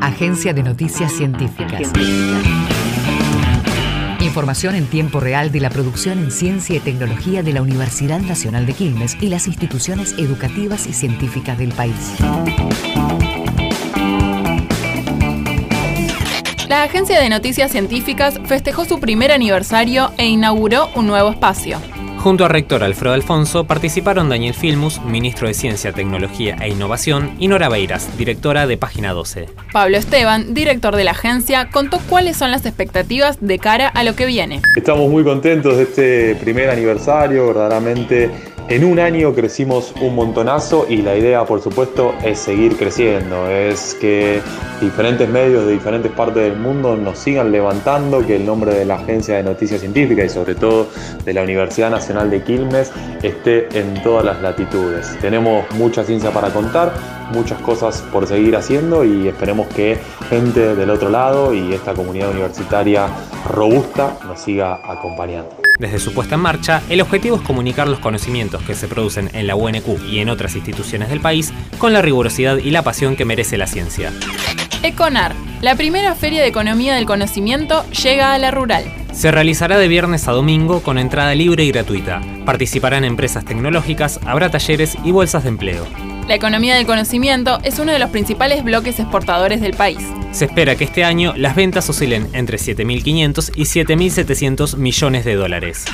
Agencia de Noticias Científicas. Información en tiempo real de la producción en ciencia y tecnología de la Universidad Nacional de Quilmes y las instituciones educativas y científicas del país. La Agencia de Noticias Científicas festejó su primer aniversario e inauguró un nuevo espacio. Junto al rector Alfredo Alfonso participaron Daniel Filmus, ministro de Ciencia, Tecnología e Innovación, y Nora Beiras, directora de Página 12. Pablo Esteban, director de la agencia, contó cuáles son las expectativas de cara a lo que viene. Estamos muy contentos de este primer aniversario, verdaderamente en un año crecimos un montonazo y la idea, por supuesto, es seguir creciendo, es que diferentes medios de diferentes partes del mundo nos sigan levantando, que el nombre de la Agencia de Noticias Científicas y sobre todo de la Universidad Nacional de Quilmes esté en todas las latitudes. Tenemos mucha ciencia para contar, muchas cosas por seguir haciendo y esperemos que gente del otro lado y esta comunidad universitaria robusta nos siga acompañando. Desde su puesta en marcha, el objetivo es comunicar los conocimientos que se producen en la UNQ y en otras instituciones del país con la rigurosidad y la pasión que merece la ciencia. Econar, la primera feria de economía del conocimiento, llega a la rural. Se realizará de viernes a domingo con entrada libre y gratuita. Participarán empresas tecnológicas, habrá talleres y bolsas de empleo. La economía del conocimiento es uno de los principales bloques exportadores del país. Se espera que este año las ventas oscilen entre 7.500 y 7.700 millones de dólares.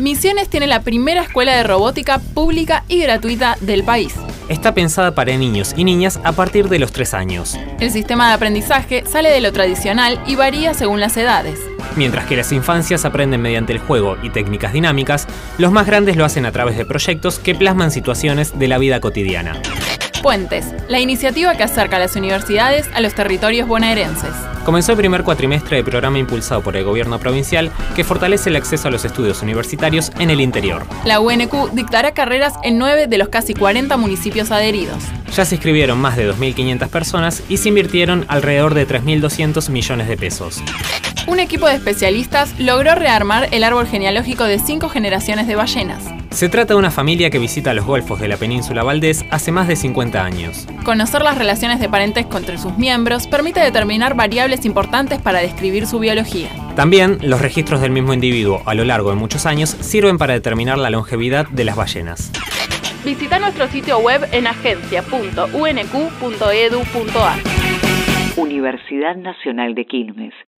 Misiones tiene la primera escuela de robótica pública y gratuita del país. Está pensada para niños y niñas a partir de los 3 años. El sistema de aprendizaje sale de lo tradicional y varía según las edades. Mientras que las infancias aprenden mediante el juego y técnicas dinámicas, los más grandes lo hacen a través de proyectos que plasman situaciones de la vida cotidiana. Puentes, la iniciativa que acerca a las universidades a los territorios bonaerenses. Comenzó el primer cuatrimestre del programa impulsado por el gobierno provincial que fortalece el acceso a los estudios universitarios en el interior. La UNQ dictará carreras en nueve de los casi 40 municipios adheridos. Ya se inscribieron más de 2.500 personas y se invirtieron alrededor de 3.200 millones de pesos. Un equipo de especialistas logró rearmar el árbol genealógico de cinco generaciones de ballenas. Se trata de una familia que visita los golfos de la península Valdés hace más de 50 años. Conocer las relaciones de parentesco entre sus miembros permite determinar variables importantes para describir su biología. También, los registros del mismo individuo a lo largo de muchos años sirven para determinar la longevidad de las ballenas. Visita nuestro sitio web en agencia.unq.edu.ar. Universidad Nacional de Quilmes.